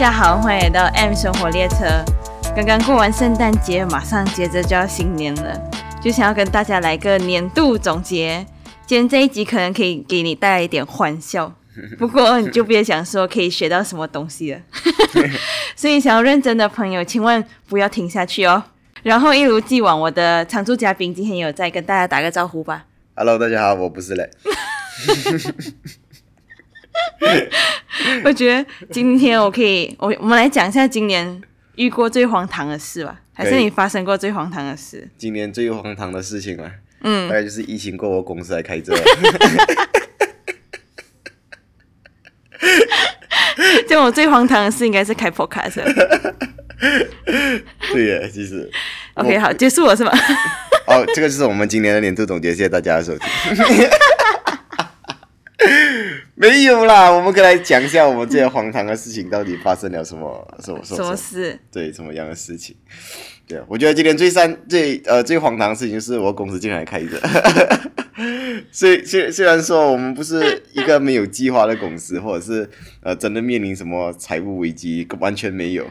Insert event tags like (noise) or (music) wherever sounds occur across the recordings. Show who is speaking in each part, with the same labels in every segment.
Speaker 1: 嗨，大家好，欢迎来到 M 生活列车。刚刚过完圣诞节，马上接着就要新年了，就想要跟大家来个年度总结。今天这一集可能可以给你带来一点欢笑，(laughs) 不过你就别想说可以学到什么东西了。(laughs) 所以想要认真的朋友，千万不要停下去哦。然后一如既往，我的常驻嘉宾今天有在跟大家打个招呼吧。
Speaker 2: Hello，大家好，我不是嘞。(laughs) (laughs)
Speaker 1: 我觉得今天我可以，我我们来讲一下今年遇过最荒唐的事吧，还是你发生过最荒唐的事？
Speaker 2: 今年最荒唐的事情啊，
Speaker 1: 嗯
Speaker 2: 大概就是疫情过后公司来开车。(laughs)
Speaker 1: 就我最荒唐的事应该是开 podcast 了。
Speaker 2: 对耶，其实
Speaker 1: OK，好，结束了是吗？
Speaker 2: 哦，这个就是我们今年的年度总结，谢谢大家的收听。(laughs) 没有啦，我们可以来讲一下我们这些荒唐的事情到底发生了什么什么什
Speaker 1: 什么
Speaker 2: 么
Speaker 1: 事？
Speaker 2: 对什么样的事情？对啊，我觉得今天最三最呃最荒唐的事情就是我公司竟然开着。(laughs) 虽虽虽然说我们不是一个没有计划的公司，或者是呃真的面临什么财务危机，完全没有，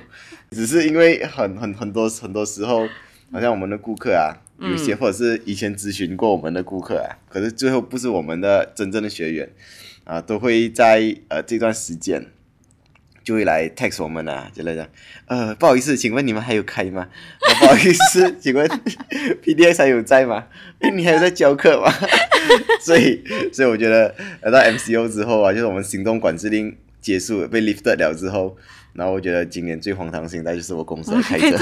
Speaker 2: 只是因为很很很多很多时候，好像我们的顾客啊，有一些或者是以前咨询过我们的顾客啊，可是最后不是我们的真正的学员啊，都会在呃这段时间。就会来 text 我们啊，就来讲，呃，不好意思，请问你们还有开吗？(laughs) 不好意思，(laughs) 请问 (laughs) PDS 还有在吗？你还有在教课吗？所以，所以我觉得来到 MCO 之后啊，就是我们行动管制令结束被 lifted 了之后，然后我觉得今年最荒唐的事情，就是我公司开着。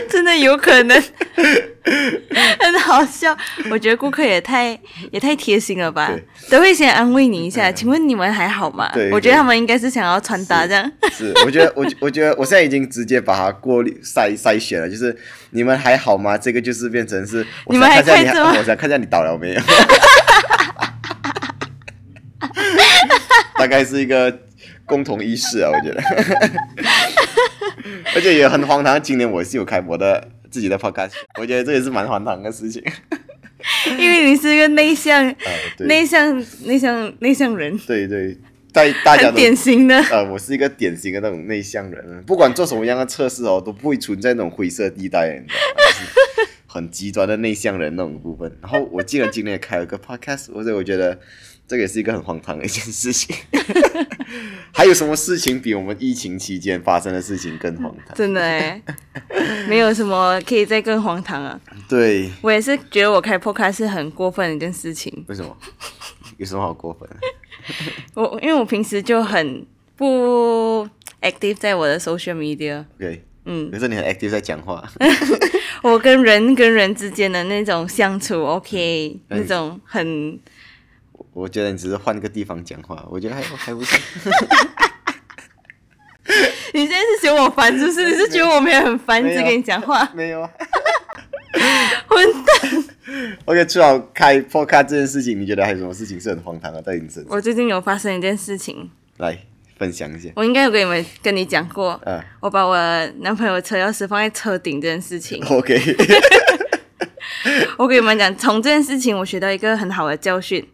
Speaker 2: (laughs)
Speaker 1: 真的有可能，(laughs) 很好笑。我觉得顾客也太也太贴心了吧
Speaker 2: 对，
Speaker 1: 都会先安慰你一下，请问你们还好吗
Speaker 2: 对？
Speaker 1: 我觉得他们应该是想要传达这样。
Speaker 2: 是，我觉得我我觉得我现在已经直接把它过滤筛筛选了，就是你们还好吗？这个就是变成是，我
Speaker 1: 你们还开着吗
Speaker 2: 我想看一下你倒了没有。(laughs) 大概是一个共同意识啊，我觉得，(laughs) 而且也很荒唐。今年我是有开我的自己的 podcast，我觉得这也是蛮荒唐的事情。
Speaker 1: 因为你是一个内向、(laughs)
Speaker 2: 呃，
Speaker 1: 内向、内向、内向人，
Speaker 2: 对对，在大家都
Speaker 1: 典型的。(laughs)
Speaker 2: 呃，我是一个典型的那种内向人，不管做什么样的测试哦，都不会存在那种灰色地带，你知道吗？就是很极端的内向人那种部分。然后我竟然今天也开了个 podcast，所以我觉得这个也是一个很荒唐的一件事情。(laughs) 还有什么事情比我们疫情期间发生的事情更荒唐？
Speaker 1: 真的哎，没有什么可以再更荒唐啊！
Speaker 2: 对，
Speaker 1: 我也是觉得我开 podcast 是很过分的一件事情。
Speaker 2: 为什么？有什么好过分的？(laughs)
Speaker 1: 我因为我平时就很不 active 在我的 social
Speaker 2: media，OK，
Speaker 1: 嗯，
Speaker 2: 可是你很 active 在讲话，(laughs)
Speaker 1: 我跟人跟人之间的那种相处，OK，
Speaker 2: 嗯
Speaker 1: 那种很
Speaker 2: 我觉得你只是换个地方讲话，我觉得还 (laughs) 还不错。(laughs)
Speaker 1: 你现在是嫌我烦是不是？你是觉得我没有很烦，
Speaker 2: 没有
Speaker 1: 只跟你讲话？(laughs)
Speaker 2: 没有啊。
Speaker 1: 混蛋
Speaker 2: ！OK，除了开 podcast 这件事情，你觉得还有什么事情是很荒唐的在你身上？
Speaker 1: 我最近有发生一件事情，
Speaker 2: 来分享一下。
Speaker 1: 我应该有跟你们跟你讲过，
Speaker 2: 嗯
Speaker 1: 我把我男朋友的车钥匙放在车顶这件事情。
Speaker 2: ，OK，
Speaker 1: 我跟你们讲，从这件事情我学到一个很好的教训，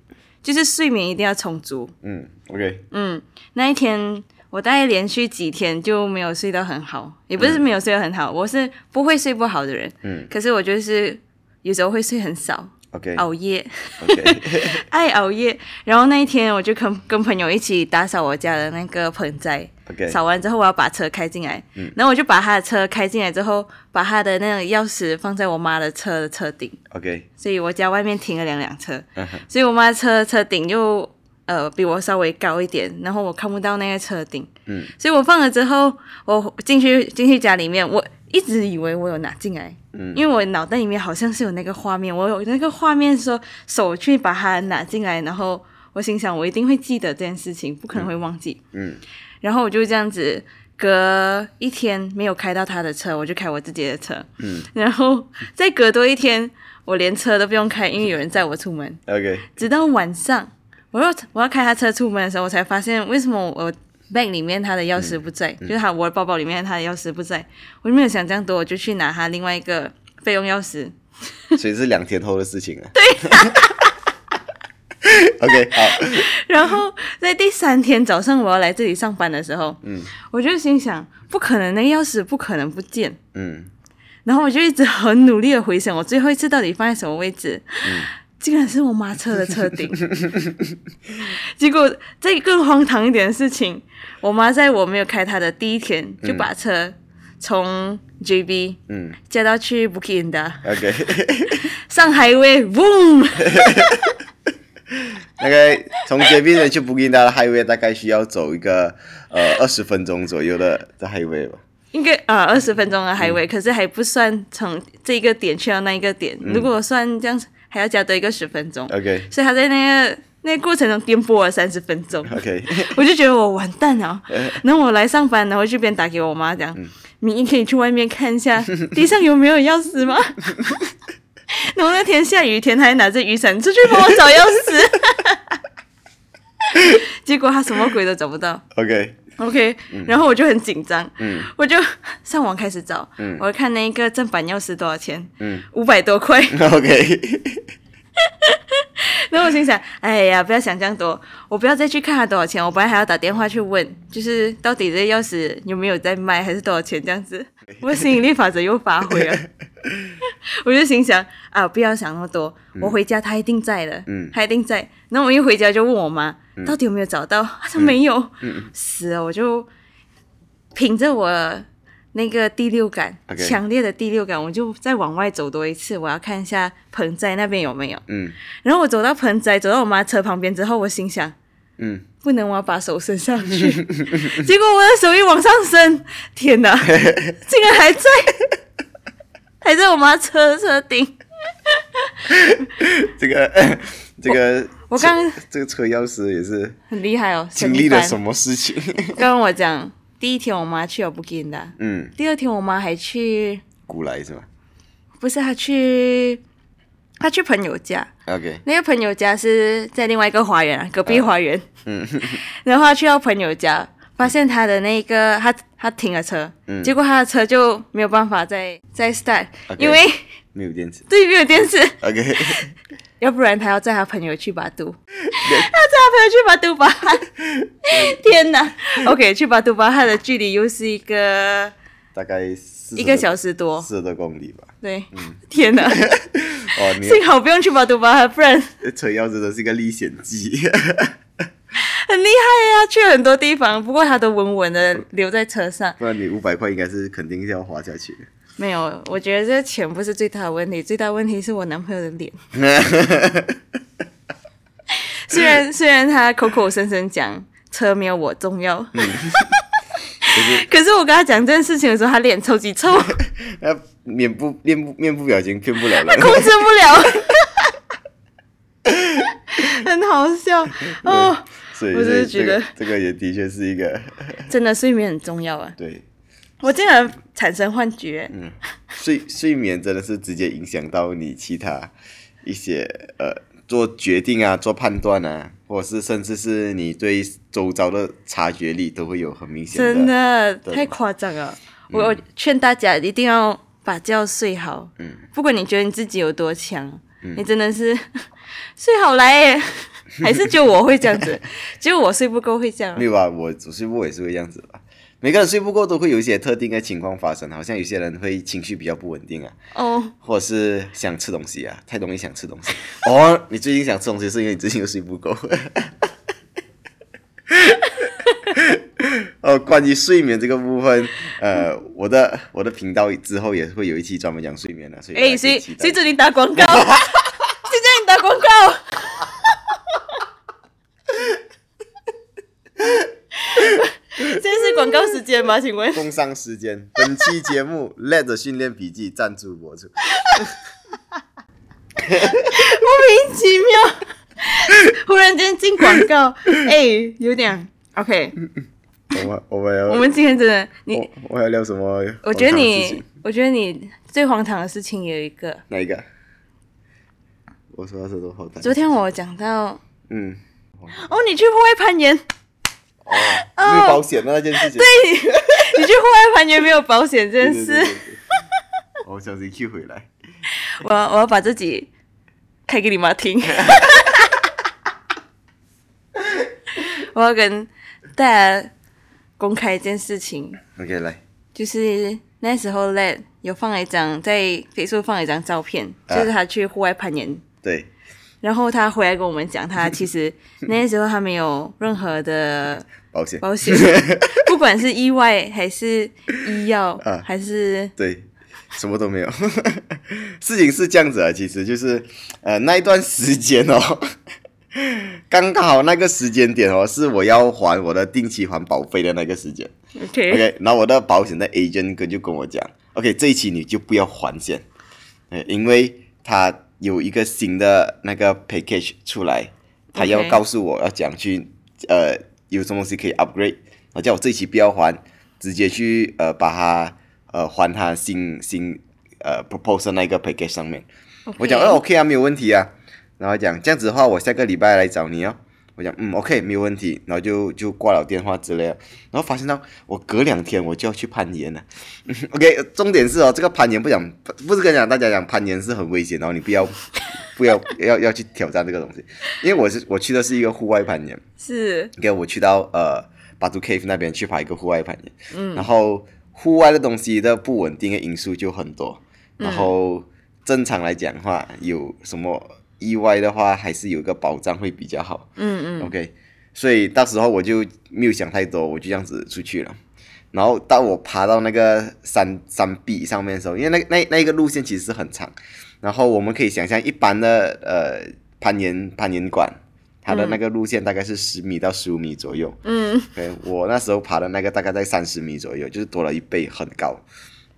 Speaker 1: 就是睡眠一定要充足。
Speaker 2: 嗯，OK，
Speaker 1: 嗯，那一天我大概连续几天就没有睡到很好，也不是没有睡得很好，我是不会睡不好的人。
Speaker 2: 嗯
Speaker 1: 可是我就是有时候会睡很少
Speaker 2: ，，OK，OK，、
Speaker 1: 熬夜，(laughs) 爱熬夜。然后那一天我就跟跟朋友一起打扫我家的那个盆栽。扫完之后，我要把车开进来，然后我就把他的车开进来之后，把他的那个钥匙放在我妈的车的车顶
Speaker 2: ，OK，
Speaker 1: 所以我家外面停了两辆车，
Speaker 2: 嗯 (laughs)
Speaker 1: 所以我妈的车车顶就呃比我稍微高一点，然后我看不到那个车顶，
Speaker 2: 嗯，
Speaker 1: 所以我放了之后，我进去进去家里面，我一直以为我有拿进来，
Speaker 2: 嗯。
Speaker 1: 因为我脑袋里面好像是有那个画面，我有那个画面说手去把它拿进来，然后我心想我一定会记得这件事情，不可能会忘记，
Speaker 2: 嗯
Speaker 1: 然后我就这样子。隔一天没有开到他的车，我就开我自己的车。
Speaker 2: 嗯，
Speaker 1: 然后再隔多一天，我连车都不用开，因为有人载我出门。(laughs)
Speaker 2: OK，
Speaker 1: 直到晚上，我要我要开他车出门的时候，我才发现为什么我 bag 里面他的钥匙不在，就是他我的包包里面他的钥匙不在。我就没有想这样多，我就去拿他另外一个备用钥匙。(laughs)
Speaker 2: 所以是两天后的事情啊。(laughs) OK，好，(laughs)
Speaker 1: 然后在第三天早上我要来这里上班的时候，
Speaker 2: 嗯。
Speaker 1: 我就心想，不可能，那个钥匙不可能不见。
Speaker 2: 嗯。
Speaker 1: 然后我就一直很努力的回想，我最后一次到底放在什么位置，
Speaker 2: 嗯。
Speaker 1: 竟然是我妈车的车顶。(laughs) 结果这更荒唐一点的事情，我妈在我没有开她的第一天就把车从 JB
Speaker 2: 嗯。
Speaker 1: 驾到去 Bukit
Speaker 2: Indah，OK，
Speaker 1: 上 highway，boom，
Speaker 2: 大 (laughs) 概从街边的去布吉达的 highway 大概需要走一个呃二十分钟左右的的 highway 吧。
Speaker 1: 应该啊二十分钟的 highway，、可是还不算从这一个点去到那一个点，如果算这样还要加多一个十分钟
Speaker 2: ，OK
Speaker 1: 所以他在那个那个过程中颠簸了三十分钟。
Speaker 2: OK，(laughs)
Speaker 1: 我就觉得我完蛋了。(laughs) 然后我来上班，然后就边打给我妈讲，明英可以去外面看一下地上有没有钥匙吗？(laughs) 然后那天下雨天，他还拿着雨伞出去帮我找钥匙，(laughs) 结果他什么鬼都找不到。OK，OK，、然后我就很紧张，
Speaker 2: 嗯。
Speaker 1: 我就上网开始找，
Speaker 2: 嗯。
Speaker 1: 我看那个正版钥匙多少钱，
Speaker 2: 嗯。
Speaker 1: 五百多块。(laughs)
Speaker 2: OK，(laughs)
Speaker 1: 然后我心想，哎呀，不要想这样多，我不要再去看它多少钱。我本来还要打电话去问，就是到底这钥匙有没有在卖，还是多少钱这样子。我吸引力法则又发挥了，(laughs) 我就心想啊，不要想那么多，我回家他一定在的，
Speaker 2: 嗯
Speaker 1: 他一定在。然后我一回家就问我妈，到底有没有找到？她说没有，
Speaker 2: 嗯
Speaker 1: 死了，我就凭着我。那个第六感强烈的第六感，我就再往外走多一次，我要看一下盆栽那边有没有。
Speaker 2: 嗯
Speaker 1: 然后我走到盆栽，走到我妈车旁边之后，我心想，
Speaker 2: 嗯，
Speaker 1: 不能我要把手伸上去。(laughs) 结果我的手一往上伸，天哪，(laughs) 竟然还在，还在我妈车车顶。
Speaker 2: 这个这个
Speaker 1: 我刚
Speaker 2: 车这个车钥匙也是
Speaker 1: 很厉害哦，
Speaker 2: 经历了什
Speaker 1: 么？
Speaker 2: 么事情？(laughs)
Speaker 1: 刚刚我讲，第一天我妈去了不给的，
Speaker 2: 嗯，
Speaker 1: 第二天我妈还去，
Speaker 2: 古来是吧
Speaker 1: 不是她去，她去朋友家。
Speaker 2: ？OK，
Speaker 1: 那个朋友家是在另外一个花园啊，隔壁花园。
Speaker 2: 嗯。(laughs)
Speaker 1: 然后她去到朋友家，发现他的那个他他停了车，
Speaker 2: 嗯。
Speaker 1: 结果他的车就没有办法再再 start，、因为
Speaker 2: 没有电池。
Speaker 1: 对没有电池
Speaker 2: ，OK，(laughs)
Speaker 1: 要不然他要载他朋友去巴都，(laughs) 他载他朋友去巴都吧，(laughs) 天哪！OK，去巴都巴，它的距离又是一个
Speaker 2: 大概
Speaker 1: 一个小时多，
Speaker 2: 四十多公里吧。
Speaker 1: 对，天哪！(laughs) 幸好不用去巴都吧，不然
Speaker 2: 车钥匙的是一个历险记。
Speaker 1: 很厉害呀、去很多地方，不过他都稳稳的留在车上。
Speaker 2: 不然你五百块应该是肯定是要花下去的。
Speaker 1: 没有，我觉得这钱不是最大的问题，最大的问题是我男朋友的脸。(laughs) 虽然虽然他口口声声讲车没有我重要，(laughs) 可是我跟他讲这件事情的时候，他脸超级臭，控
Speaker 2: 那面部面部面部表情骗不了控。
Speaker 1: 制不了，(laughs) 很好笑哦。
Speaker 2: 所以
Speaker 1: 我只是觉得
Speaker 2: 这个这个也的确是一个
Speaker 1: 真的睡眠很重要啊！
Speaker 2: 对
Speaker 1: 我竟然产生幻觉，嗯
Speaker 2: 睡睡眠真的是直接影响到你其他一些呃做决定啊、做判断啊，或者是甚至是你对周遭的察觉力都会有很明显
Speaker 1: 真的太夸张了。我我劝大家一定要把觉睡好，
Speaker 2: 嗯
Speaker 1: 不管你觉得你自己有多强，你真的是 (laughs) 睡好来耶，(laughs) 还是就我会这样子，(laughs) 就我睡不够会这样
Speaker 2: 没。有啊，我我睡不够也是会这样子吧。每个人睡不够都会有一些特定的情况发生，好像有些人会情绪比较不稳定啊，
Speaker 1: 哦，
Speaker 2: 或者是想吃东西啊，太容易想吃东西。(laughs) 哦，你最近想吃东西是因为你最近又睡不够。(laughs) 哦，关于睡眠这个部分，呃，我的我的频道之后也会有一期专门讲睡眠的，所以
Speaker 1: 哎，谁谁准你打广告？(laughs) 谁叫你打广告？现在是广告时间吗？请问？
Speaker 2: 工商时间，本期节目 LED 训练笔记赞助播出。(laughs)
Speaker 1: 莫名其妙，忽然间进广告，哎、有点 OK。
Speaker 2: 我们我们要
Speaker 1: 我们今天真的，你
Speaker 2: 我我要聊什么？
Speaker 1: 我觉得你，我觉得你最荒唐的事情有一个，
Speaker 2: 哪一个？我说的是多好大。
Speaker 1: 昨天我讲到，
Speaker 2: 嗯，
Speaker 1: 哦，你去户外攀岩，
Speaker 2: 哦，没有保险的那件事情。对
Speaker 1: 你去户外攀岩没有保险这件事，
Speaker 2: 对对对对我小心去回来。
Speaker 1: 我要我要把自己开给你妈听。(laughs) 我要跟大家公开一件事情
Speaker 2: ，OK，来，
Speaker 1: 就是那时候 Led 有放了一张在 Facebook 放了一张照片，
Speaker 2: 啊。
Speaker 1: 就是他去户外攀岩，
Speaker 2: 对，
Speaker 1: 然后他回来跟我们讲，他 (laughs) 其实那时候他没有任何的 (laughs)
Speaker 2: 保险，
Speaker 1: 保险，(laughs) 不管是意外还是医药，
Speaker 2: 啊
Speaker 1: 还是
Speaker 2: 对，什么都没有。事情是这样子啊，其实就是呃那一段时间哦，刚刚好那个时间点哦，是我要还我的定期还保费的那个时间。
Speaker 1: OK，,
Speaker 2: OK，然后我的保险的 agent 哥就跟我讲，OK，这一期你就不要还钱，呃，因为他有一个新的那个 package 出来，他要告诉我要讲去呃有什么东西可以 upgrade，然后叫我这一期不要还，直接去呃把它呃还他新新呃 proposal 那个 package 上面。我讲，呃，OK 啊，没有问题啊。然后讲这样子的话，我下个礼拜来找你哦。我讲，嗯，OK，没有问题。然后就就挂了电话之类的。然后发现到我隔两天我就要去攀岩了。(laughs) OK，重点是哦，这个攀岩不讲，不是跟讲大家讲攀岩是很危险，然后你不要 (laughs) 不要要要去挑战这个东西。因为我是我去的是一个户外攀岩。
Speaker 1: 是
Speaker 2: OK，我去到呃巴图 Cave 那边去爬一个户外攀岩，嗯，然后户外的东西的不稳定的因素就很多，然后正常来讲的话，有什么意外的话，还是有一个保障会比较好，
Speaker 1: 嗯嗯
Speaker 2: ，OK，所以到时候我就没有想太多，我就这样子出去了。然后到我爬到那个山山壁上面的时候，因为那那那一个路线其实是很长，然后我们可以想象一般的呃攀岩攀岩馆，它的那个路线大概是十米到十五米左右。
Speaker 1: 嗯，
Speaker 2: 对，我那时候爬的那个大概在三十米左右，就是多了一倍，很高。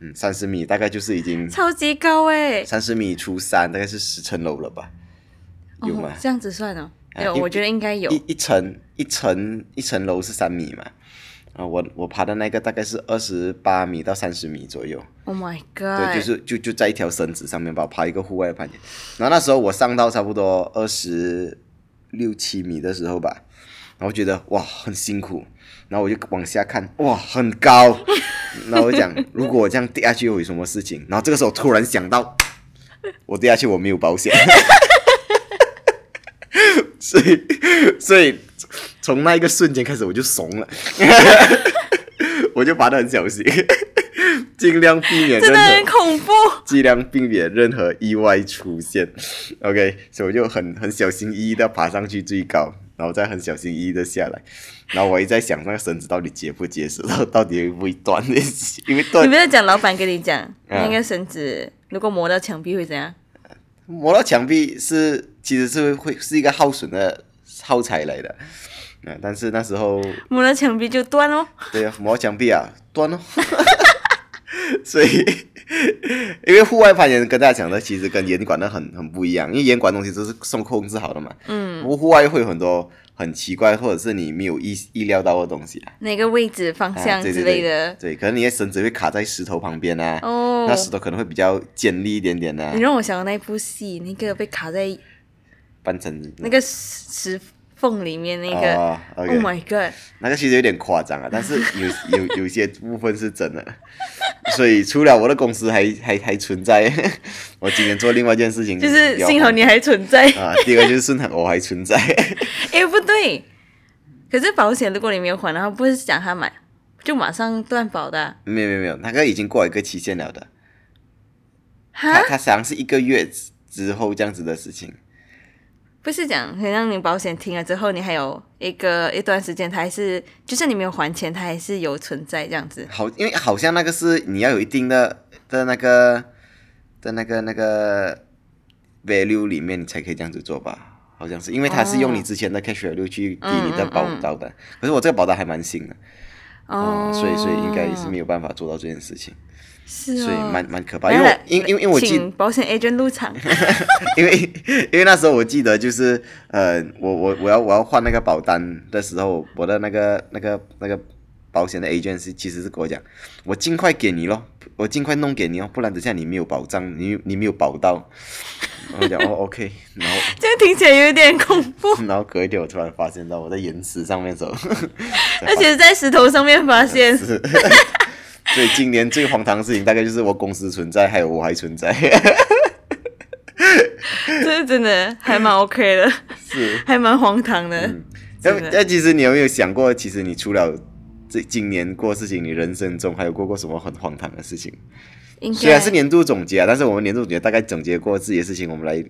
Speaker 2: 嗯，三十米大概就是已经
Speaker 1: 超级高哎，
Speaker 2: 三十米除三，大概是十层楼了吧？有吗？
Speaker 1: 哦？这样子算哦，有，
Speaker 2: 啊
Speaker 1: 我觉得应该有。
Speaker 2: 一一层一层一层楼是三米嘛，啊，我我爬的那个大概是二十八米到三十米左右
Speaker 1: ，，Oh my
Speaker 2: 对
Speaker 1: ，God，
Speaker 2: 就是就就在一条绳子上面吧，爬一个户外攀岩。然后那时候我上到差不多二十六七米的时候吧，然后觉得哇很辛苦，然后我就往下看，哇很高，然后我讲如果我这样跌下去会有什么事情？然后这个时候突然想到，我跌下去我没有保险，(laughs) 所以 (laughs) 所以从那一个瞬间开始我就怂了，(laughs) 我就爬得很小心，(laughs) 尽量避免
Speaker 1: 真的很。恐怖。
Speaker 2: 尽量避免任何意外出现。OK，所以我就很很小心翼翼的爬上去最高，然后再很小心翼翼的下来。然后我一直在想那个绳子到底结不结实，到到底会不会断？因为断
Speaker 1: 你
Speaker 2: 断
Speaker 1: 不要讲老板跟你讲，
Speaker 2: 啊
Speaker 1: 那个绳子如果磨到墙壁会怎样？
Speaker 2: 磨到墙壁是其实是会是一个耗损的耗材来的。嗯，但是那时候
Speaker 1: 磨了墙壁就断哦。
Speaker 2: 对啊，磨墙壁啊，断了。(laughs) 所以，因为户外攀岩跟大家讲的，其实跟岩馆的很很不一样，因为岩馆东西都是受控制好的嘛。嗯不。户外会有很多很奇怪，或者是你没有意意料到的东西啊。
Speaker 1: 哪个位置、方
Speaker 2: 啊
Speaker 1: 向之
Speaker 2: 对对
Speaker 1: 类的。
Speaker 2: 对，可能你的绳子会卡在石头旁边啊，
Speaker 1: 哦
Speaker 2: 那，石头可能会比较尖利一点点啊
Speaker 1: 你，让我想到那部戏，那个被卡在
Speaker 2: 半层
Speaker 1: 那个石石缝里面那个。
Speaker 2: 哦
Speaker 1: Oh OK，my god！
Speaker 2: 那个其实有点夸张啊，但是有有有些部分是真的，所以除了我的公司还还还存在，我今天做另外一件事情，
Speaker 1: 就是幸好你还存在。
Speaker 2: 啊，第二个就是幸好我还存在，(laughs)
Speaker 1: 哎，不对，可是保险如果你没有还，然后不是讲他买就马上断保的啊
Speaker 2: 没有没有没有，那个已经过一个期限了的，
Speaker 1: 哈
Speaker 2: 它？它实际上是一个月之后这样子的事情，
Speaker 1: 不是讲，好像你保险停了之后，你还有一个一段时间，它还是，就算你没有还钱，它还是有存在这样子。
Speaker 2: 好，因为好像那个是你要有一定的的那个的那个那个 value 里面，你才可以这样子做吧。好像是，因为它是用你之前的 cash value 去抵你的保单的，可是我这个保单还蛮新的，
Speaker 1: 哦，
Speaker 2: 所以所以应该也是没有办法做到这件事情，
Speaker 1: 是哦，
Speaker 2: 所以蛮蛮可怕。因为因因为因为我记，
Speaker 1: 保险 agent 入场。(laughs)
Speaker 2: 因为因为那时候我记得就是呃，我我我要我要换那个保单的时候，我的那个那个那个保险的 agent 是其实是跟我讲，我尽快给你咯，我尽快弄给你哦，不然等下你没有保障，你你没有保到。我讲 (laughs) 哦 OK，然后 (laughs)
Speaker 1: 这样听起来有点恐怖，
Speaker 2: 然后隔一天我突然发现到我在岩石上面的时候，
Speaker 1: 而且在石头上面发现。
Speaker 2: 是，所以今年最荒唐的事情大概就是我公司存在，还有我还存在，(laughs)
Speaker 1: 这是真的还蛮 (laughs) OK 的，
Speaker 2: 是。
Speaker 1: 还蛮荒唐的。
Speaker 2: 那那其实你有没有想过，其实你除了这今年过事情，你人生中还有过过什么很荒唐的事情？
Speaker 1: 应
Speaker 2: 虽然
Speaker 1: 该
Speaker 2: 是年度总结啊，但是我们年度总结大概总结过自己的事情，我们来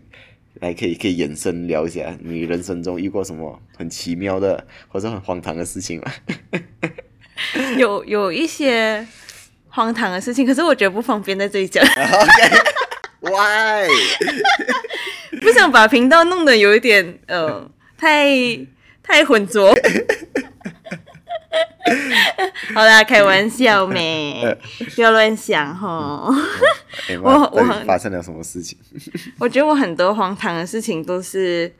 Speaker 2: 来可以可以延伸聊一下，你人生中遇过什么很奇妙的或者很荒唐的事情吗？(laughs)
Speaker 1: 有有一些荒唐的事情，可是我觉得不方便在这里讲，(laughs)
Speaker 2: Why？
Speaker 1: 不想把频道弄得有一点呃太太浑浊。(laughs) 好啦，开玩笑没，不要乱想哈。
Speaker 2: 哎
Speaker 1: 我我
Speaker 2: 发生了什么事情
Speaker 1: 我觉得我很多荒唐的事情都是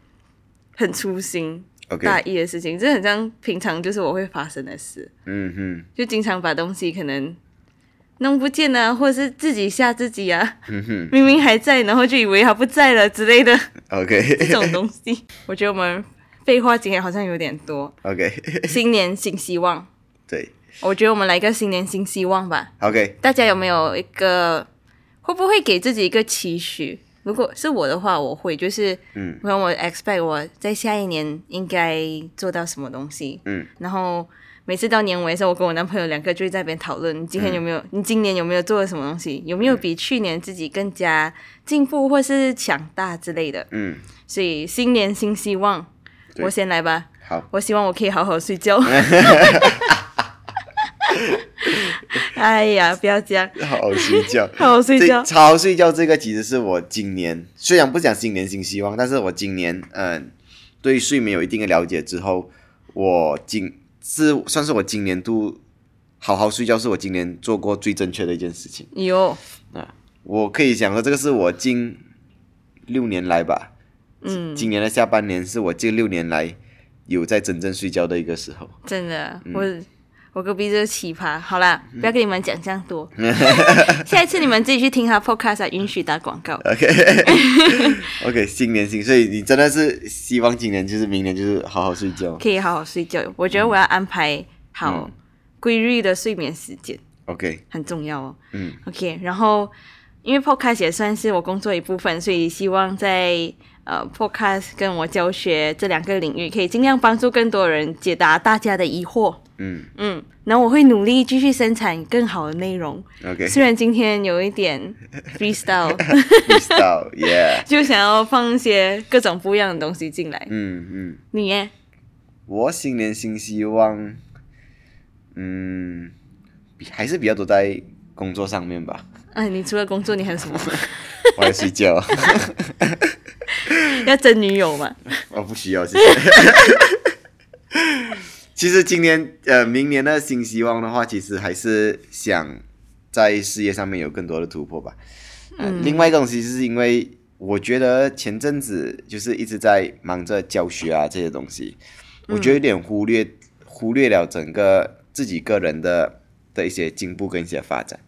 Speaker 1: 很粗心大意的事情，这很像平常就是我会发生的事，
Speaker 2: 嗯哼，
Speaker 1: 就经常把东西可能弄不见啊，或者是自己吓自己啊，
Speaker 2: 嗯哼。
Speaker 1: 明明还在，然后就以为他不在了之类的
Speaker 2: ，OK。
Speaker 1: 这种东西。(laughs) 我觉得我们废话今天好像有点多。
Speaker 2: OK，
Speaker 1: 新年新希望，
Speaker 2: 对。
Speaker 1: 我觉得我们来个新年新希望吧。
Speaker 2: ，OK，
Speaker 1: 大家有没有一个会不会给自己一个期许？如果是我的话，我会。就是，
Speaker 2: 嗯，
Speaker 1: 让我 expect 我在下一年应该做到什么东西，
Speaker 2: 嗯，
Speaker 1: 然后每次到年尾的时候，我跟我男朋友两个就会在那边讨论，你今天有没有，
Speaker 2: 嗯
Speaker 1: 你今年有没有做了什么东西，有没有比去年自己更加进步或是强大之类的。
Speaker 2: 嗯，
Speaker 1: 所以新年新希望，我先来吧。
Speaker 2: 好，
Speaker 1: 我希望我可以好好睡觉。(laughs) 哎呀，不要这样，
Speaker 2: 好好睡觉。(laughs)
Speaker 1: 好好睡觉
Speaker 2: 这。好好睡觉这个其实是我今年虽然不讲新年新希望，但是我今年嗯对睡眠有一定的了解之后，我今是算是我今年度好好睡觉是我今年做过最正确的一件事情。
Speaker 1: 有啊，
Speaker 2: 我可以讲说，这个是我近六年来吧，
Speaker 1: 嗯，
Speaker 2: 今年的下半年是我近六年来有在真正睡觉的一个时候。
Speaker 1: 真的，
Speaker 2: 嗯
Speaker 1: 我我隔壁就是奇葩。好啦，不要跟你们讲这样多，(laughs) 下一次你们自己去听他 podcast，啊允许打广告。(laughs)
Speaker 2: OK OK，新年新，所以你真的是希望今年就是明年就是好好睡觉。
Speaker 1: 可以好好睡觉。我觉得我要安排好
Speaker 2: 嗯
Speaker 1: 规律的睡眠时间
Speaker 2: ，OK，
Speaker 1: 很重要哦。
Speaker 2: 嗯
Speaker 1: OK，然后因为 podcast 也算是我工作一部分，所以希望在呃 podcast 跟我教学这两个领域，可以尽量帮助更多人解答大家的疑惑。
Speaker 2: 嗯
Speaker 1: 嗯，然后我会努力继续生产更好的内容。
Speaker 2: ，OK，
Speaker 1: 虽然今天有一点 (laughs) freestyle，
Speaker 2: 不知道，Yeah，
Speaker 1: 就想要放一些各种不一样的东西进来。
Speaker 2: 嗯嗯，
Speaker 1: 你耶？
Speaker 2: 我新年新希望，嗯，比还是比较多在工作上面吧，
Speaker 1: 哎，你除了工作，你还有什么？(laughs)
Speaker 2: 我要睡觉，(laughs)
Speaker 1: 要真女友嘛？
Speaker 2: 我 (laughs) 不需要，谢谢。(laughs) 其实今年呃，明年的新希望的话，其实还是想在事业上面有更多的突破吧。呃、另外一个东西是因为我觉得前阵子就是一直在忙着教学啊这些东西，我觉得有点忽略忽略了整个自己个人的的一些进步跟一些发展。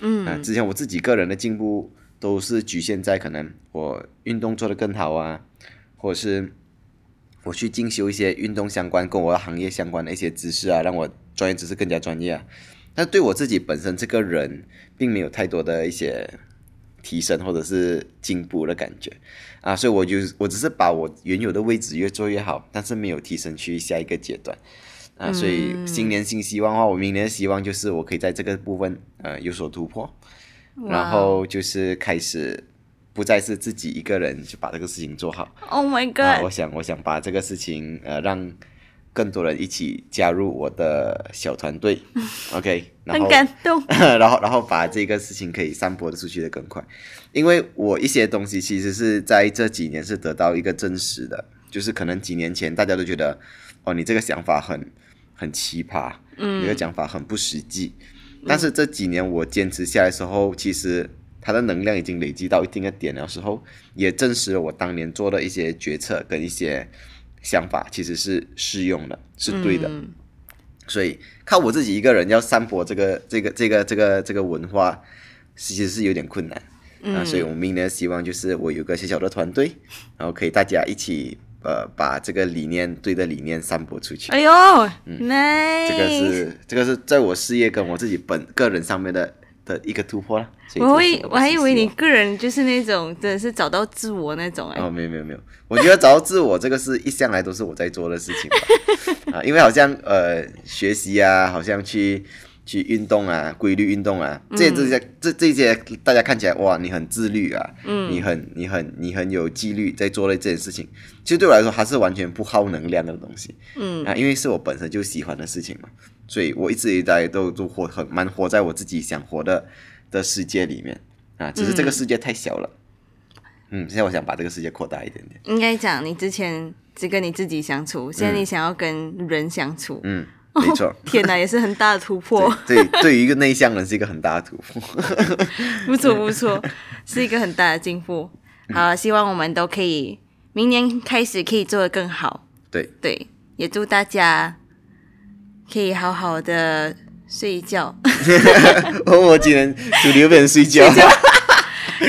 Speaker 1: 嗯
Speaker 2: 啊，之前我自己个人的进步都是局限在可能我运动做得更好啊，或者是我去进修一些运动相关跟我的行业相关的一些知识啊，让我专业知识更加专业啊。但对我自己本身这个人，并没有太多的一些提升或者是进步的感觉啊，所以我就我只是把我原有的位置越做越好，但是没有提升去下一个阶段。啊，所以新年新希望的话，我明年的希望就是我可以在这个部分呃有所突破，然后就是开始不再是自己一个人就把这个事情做好。
Speaker 1: Oh my
Speaker 2: 啊
Speaker 1: ，god！
Speaker 2: 我想我想把这个事情呃让更多人一起加入我的小团队，(laughs) OK，然
Speaker 1: 很
Speaker 2: 后
Speaker 1: 感动。
Speaker 2: 然 (laughs) 后然后把这个事情可以散播的出去的更快，因为我一些东西其实是在这几年是得到一个真实的，就是可能几年前大家都觉得哦你这个想法很很奇葩，嗯，你的讲法很不实际，但是这几年我坚持下来的时候，其实它的能量已经累积到一定的点的时候，也证实了我当年做的一些决策跟一些想法其实是适用的，是对的。
Speaker 1: 嗯
Speaker 2: 所以靠我自己一个人要散播这个这个这个这个这个文化，其实是有点困难、啊。所以我们明年希望就是我有个小小的团队，然后可以大家一起呃把这个理念对的理念散播出去。
Speaker 1: 哎呦，nice！
Speaker 2: 这个是这个是在我事业跟我自己本个人上面的的一个突破了。
Speaker 1: 我
Speaker 2: 这是的
Speaker 1: 会我还以为你个人就是那种真的是找到自我那种哎、
Speaker 2: 哦，没有没有没有，我觉得找到自我这个是一向来都是我在做的事情吧 (laughs) 啊，因为好像呃学习啊，好像去去运动啊，规律运动啊，这些这些这这些大家看起来哇，你很自律啊，嗯，你很你很你很有纪律在做的这件事情，其实对我来说它是完全不耗能量的东西，嗯。啊，因为是我本身就喜欢的事情嘛，所以我一直以来都都活很蛮活在我自己想活的的世界里面。啊，只是这个世界太小了。嗯，现在我想把这个世界扩大一点点。
Speaker 1: 应该讲你之前只跟你自己相处，现在你想要跟人相处，
Speaker 2: 嗯，没错。
Speaker 1: 天哪，也是很大的突破，
Speaker 2: 对，对对于一个内向人是一个很大的突破。(laughs)
Speaker 1: 不错不错，是一个很大的进步。好，希望我们都可以明年开始可以做得更好。
Speaker 2: 对，
Speaker 1: 对，也祝大家可以好好的睡觉。(laughs)
Speaker 2: 我我今天主流不能睡觉。(laughs)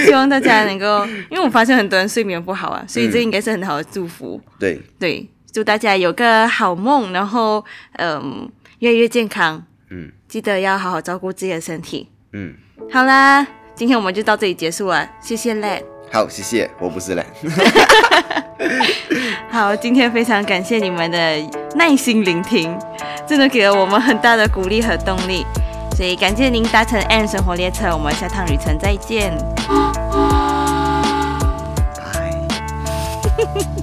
Speaker 1: 希望大家能够，因为我发现很多人睡眠不好啊，所以这应该是很好的祝福。
Speaker 2: 对，
Speaker 1: 对，祝大家有个好梦，然后嗯，越来越健康。
Speaker 2: 嗯
Speaker 1: 记得要好好照顾自己的身体。
Speaker 2: 嗯，
Speaker 1: 好啦，今天我们就到这里结束了，谢谢 Lad。
Speaker 2: 好，谢谢，我不是嘞。(laughs) (laughs)
Speaker 1: 好，今天非常感谢你们的耐心聆听，真的给了我们很大的鼓励和动力。所以感谢您搭乘 M 生活列车，我们下趟旅程再见。
Speaker 2: 拜。(laughs)